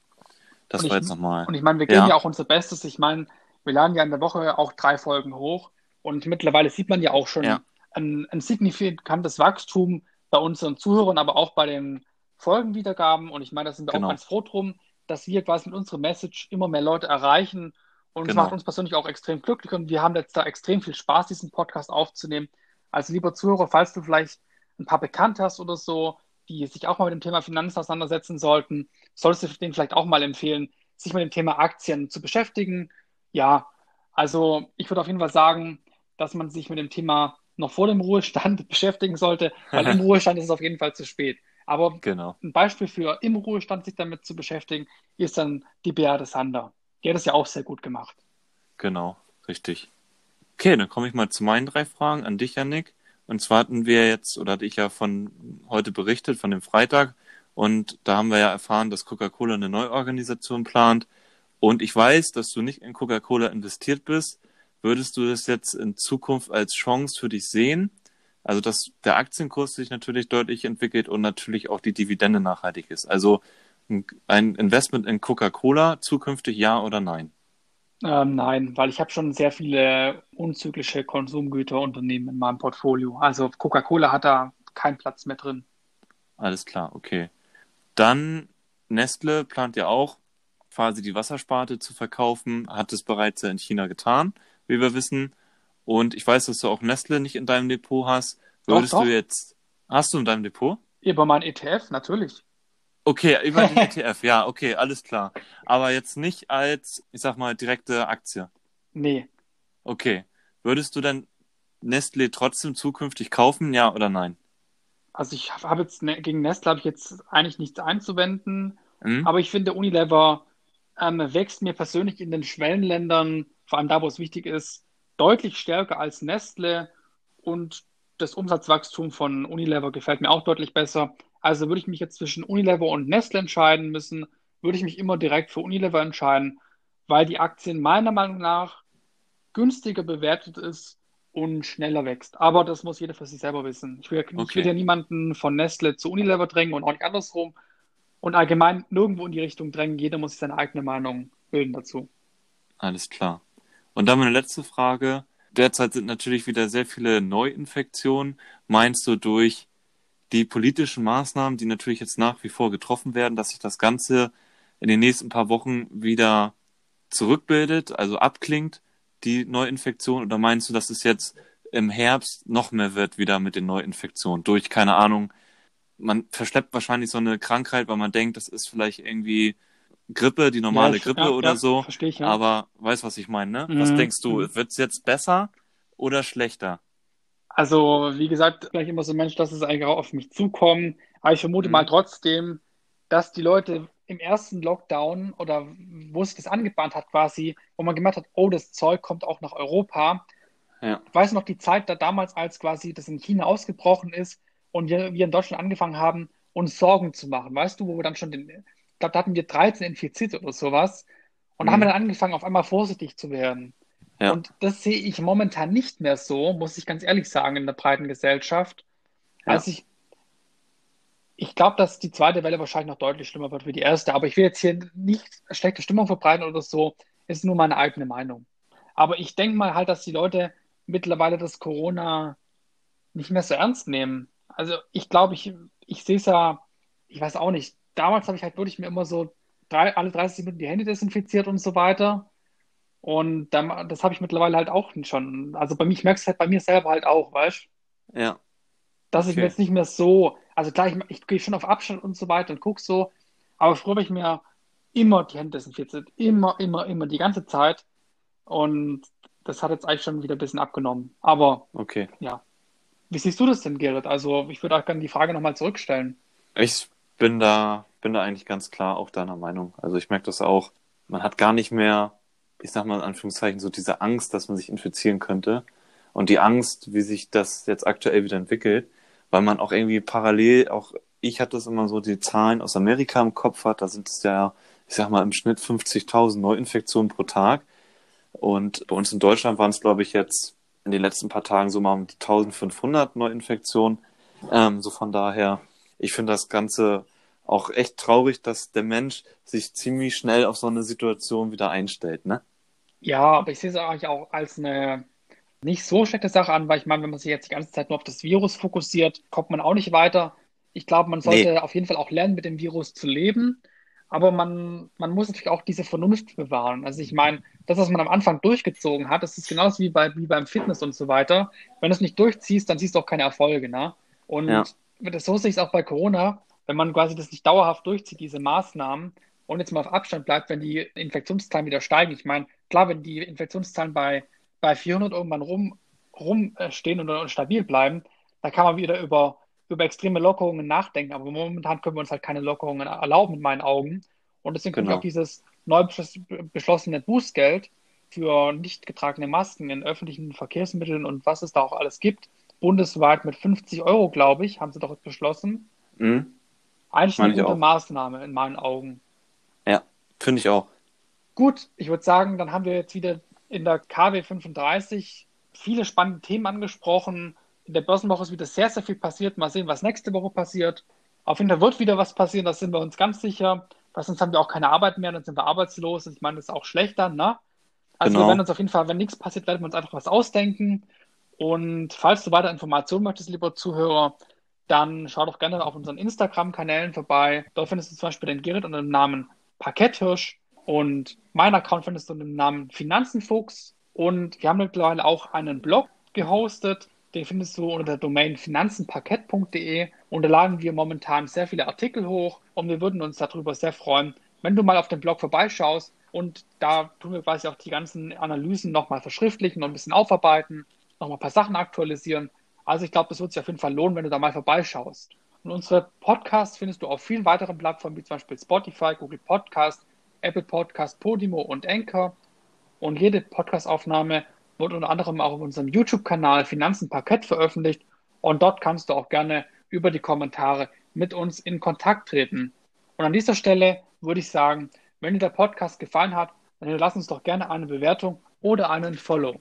Das und war ich, jetzt nochmal. Und ich meine, wir geben ja. ja auch unser Bestes. Ich meine, wir laden ja in der Woche auch drei Folgen hoch und mittlerweile sieht man ja auch schon ja. Ein, ein signifikantes Wachstum bei unseren Zuhörern, aber auch bei den Folgenwiedergaben. Und ich meine, da sind wir genau. auch ganz froh drum, dass wir quasi mit unserer Message immer mehr Leute erreichen. Und es genau. macht uns persönlich auch extrem glücklich und wir haben jetzt da extrem viel Spaß, diesen Podcast aufzunehmen. Also lieber Zuhörer, falls du vielleicht ein paar bekannt hast oder so, die sich auch mal mit dem Thema Finanzen auseinandersetzen sollten, solltest du denen vielleicht auch mal empfehlen, sich mit dem Thema Aktien zu beschäftigen. Ja, also ich würde auf jeden Fall sagen, dass man sich mit dem Thema noch vor dem Ruhestand beschäftigen sollte, weil im Ruhestand ist es auf jeden Fall zu spät. Aber genau. ein Beispiel für im Ruhestand sich damit zu beschäftigen, ist dann die Beate Sander. Die hat das ja auch sehr gut gemacht. Genau, richtig. Okay, dann komme ich mal zu meinen drei Fragen an dich, Janik. Und zwar hatten wir jetzt, oder hatte ich ja von heute berichtet, von dem Freitag. Und da haben wir ja erfahren, dass Coca-Cola eine Neuorganisation plant. Und ich weiß, dass du nicht in Coca-Cola investiert bist. Würdest du das jetzt in Zukunft als Chance für dich sehen? Also, dass der Aktienkurs sich natürlich deutlich entwickelt und natürlich auch die Dividende nachhaltig ist. Also ein Investment in Coca-Cola zukünftig ja oder nein? Ähm, nein, weil ich habe schon sehr viele unzyklische Konsumgüterunternehmen in meinem Portfolio. Also Coca-Cola hat da keinen Platz mehr drin. Alles klar, okay. Dann Nestle plant ja auch quasi die Wassersparte zu verkaufen, hat es bereits in China getan wie wir wissen. Und ich weiß, dass du auch Nestle nicht in deinem Depot hast. Würdest doch, doch. du jetzt. Hast du in deinem Depot? Über mein ETF, natürlich. Okay, über den ETF, ja, okay, alles klar. Aber jetzt nicht als, ich sag mal, direkte Aktie. Nee. Okay. Würdest du denn Nestle trotzdem zukünftig kaufen, ja oder nein? Also ich habe jetzt ne, gegen Nestle habe ich jetzt eigentlich nichts einzuwenden, mhm. aber ich finde Unilever ähm, wächst mir persönlich in den Schwellenländern vor allem da, wo es wichtig ist, deutlich stärker als Nestle und das Umsatzwachstum von Unilever gefällt mir auch deutlich besser. Also würde ich mich jetzt zwischen Unilever und Nestle entscheiden müssen, würde ich mich immer direkt für Unilever entscheiden, weil die Aktien meiner Meinung nach günstiger bewertet ist und schneller wächst. Aber das muss jeder für sich selber wissen. Ich will, okay. ich will ja niemanden von Nestle zu Unilever drängen und auch nicht andersrum. Und allgemein nirgendwo in die Richtung drängen. Jeder muss sich seine eigene Meinung bilden dazu. Alles klar. Und dann meine letzte Frage. Derzeit sind natürlich wieder sehr viele Neuinfektionen. Meinst du durch die politischen Maßnahmen, die natürlich jetzt nach wie vor getroffen werden, dass sich das Ganze in den nächsten paar Wochen wieder zurückbildet, also abklingt, die Neuinfektion? Oder meinst du, dass es jetzt im Herbst noch mehr wird wieder mit den Neuinfektionen? Durch, keine Ahnung, man verschleppt wahrscheinlich so eine Krankheit, weil man denkt, das ist vielleicht irgendwie Grippe, die normale ja, Grippe ja, oder ja, so. Verstehe ich, ja. Aber weißt was ich meine, ne? Mhm. Was denkst du? Mhm. Wird es jetzt besser oder schlechter? Also, wie gesagt, ich immer so ein Mensch, dass es eigentlich auch auf mich zukommt. Aber ich vermute mhm. mal trotzdem, dass die Leute im ersten Lockdown oder wo sich das angebahnt hat quasi, wo man gemerkt hat, oh, das Zeug kommt auch nach Europa. Ja. Ich weiß noch die Zeit da damals, als quasi das in China ausgebrochen ist und wir, wir in Deutschland angefangen haben, uns Sorgen zu machen. Weißt du, wo wir dann schon den, ich glaube, da hatten wir 13 infiziert oder sowas. Und mhm. haben dann angefangen, auf einmal vorsichtig zu werden. Ja. Und das sehe ich momentan nicht mehr so, muss ich ganz ehrlich sagen, in der breiten Gesellschaft. Ja. Also ich, Ich glaube, dass die zweite Welle wahrscheinlich noch deutlich schlimmer wird wie die erste, aber ich will jetzt hier nicht schlechte Stimmung verbreiten oder so, ist nur meine eigene Meinung. Aber ich denke mal halt, dass die Leute mittlerweile das Corona nicht mehr so ernst nehmen. Also ich glaube, ich, ich sehe es ja, ich weiß auch nicht. Damals habe ich halt wirklich mir immer so drei, alle 30 Minuten die Hände desinfiziert und so weiter. Und dann, das habe ich mittlerweile halt auch schon. Also bei mir, ich merke es halt bei mir selber halt auch, weißt du? Ja. Dass okay. ich mir jetzt nicht mehr so, also klar, ich, ich gehe schon auf Abstand und so weiter und gucke so, aber früher habe ich mir immer die Hände desinfiziert. Immer, immer, immer, die ganze Zeit. Und das hat jetzt eigentlich schon wieder ein bisschen abgenommen. Aber okay. ja. Wie siehst du das denn, Gerrit? Also ich würde auch gerne die Frage nochmal zurückstellen. Ich bin da, bin da eigentlich ganz klar auch deiner Meinung. Also ich merke das auch. Man hat gar nicht mehr, ich sag mal in Anführungszeichen, so diese Angst, dass man sich infizieren könnte. Und die Angst, wie sich das jetzt aktuell wieder entwickelt, weil man auch irgendwie parallel, auch ich hatte das immer so, die Zahlen aus Amerika im Kopf hat, da sind es ja, ich sag mal, im Schnitt 50.000 Neuinfektionen pro Tag. Und bei uns in Deutschland waren es, glaube ich, jetzt in den letzten paar Tagen so mal um die 1500 Neuinfektionen. Ähm, so von daher, ich finde das Ganze auch echt traurig, dass der Mensch sich ziemlich schnell auf so eine Situation wieder einstellt, ne? Ja, aber ich sehe es eigentlich auch als eine nicht so schlechte Sache an, weil ich meine, wenn man sich jetzt die ganze Zeit nur auf das Virus fokussiert, kommt man auch nicht weiter. Ich glaube, man sollte nee. auf jeden Fall auch lernen, mit dem Virus zu leben. Aber man, man muss natürlich auch diese Vernunft bewahren. Also ich meine, das, was man am Anfang durchgezogen hat, das ist genauso wie, bei, wie beim Fitness und so weiter. Wenn du es nicht durchziehst, dann siehst du auch keine Erfolge. Ne? Und ja. das, so sehe ich es auch bei Corona. Wenn man quasi das nicht dauerhaft durchzieht, diese Maßnahmen, und jetzt mal auf Abstand bleibt, wenn die Infektionszahlen wieder steigen. Ich meine, klar, wenn die Infektionszahlen bei, bei 400 irgendwann rum, rumstehen und, und stabil bleiben, da kann man wieder über über extreme Lockerungen nachdenken, aber momentan können wir uns halt keine Lockerungen erlauben in meinen Augen. Und deswegen genau. kommt auch dieses neu beschlossene Bußgeld für nicht getragene Masken in öffentlichen Verkehrsmitteln und was es da auch alles gibt. Bundesweit mit 50 Euro, glaube ich, haben sie doch beschlossen. Mhm. Eigentlich eine gute Maßnahme in meinen Augen. Finde ich auch. Gut, ich würde sagen, dann haben wir jetzt wieder in der KW 35 viele spannende Themen angesprochen in der Börsenwoche ist wieder sehr, sehr viel passiert. Mal sehen, was nächste Woche passiert. Auf jeden Fall wird wieder was passieren, das sind wir uns ganz sicher. Weil sonst haben wir auch keine Arbeit mehr, dann sind wir arbeitslos. Und ich meine, das ist auch schlechter, ne? Also genau. wir werden uns auf jeden Fall, wenn nichts passiert, werden wir uns einfach was ausdenken. Und falls du weiter Informationen möchtest, lieber Zuhörer, dann schau doch gerne auf unseren Instagram-Kanälen vorbei. Dort findest du zum Beispiel den Gerrit unter dem Namen Parketthirsch und meinen Account findest du unter dem Namen Finanzenfuchs. Und wir haben mittlerweile auch einen Blog gehostet. Den findest du unter der Domain finanzenparkett.de und da laden wir momentan sehr viele Artikel hoch und wir würden uns darüber sehr freuen, wenn du mal auf dem Blog vorbeischaust und da tun wir quasi auch die ganzen Analysen nochmal verschriftlichen und ein bisschen aufarbeiten, nochmal ein paar Sachen aktualisieren. Also ich glaube, das wird sich auf jeden Fall lohnen, wenn du da mal vorbeischaust. Und unsere Podcasts findest du auf vielen weiteren Plattformen, wie zum Beispiel Spotify, Google Podcast, Apple Podcast, Podimo und Anchor. Und jede Podcastaufnahme wird unter anderem auch auf unserem YouTube-Kanal Finanzen Parkett veröffentlicht und dort kannst du auch gerne über die Kommentare mit uns in Kontakt treten. Und an dieser Stelle würde ich sagen, wenn dir der Podcast gefallen hat, dann lass uns doch gerne eine Bewertung oder einen Follow.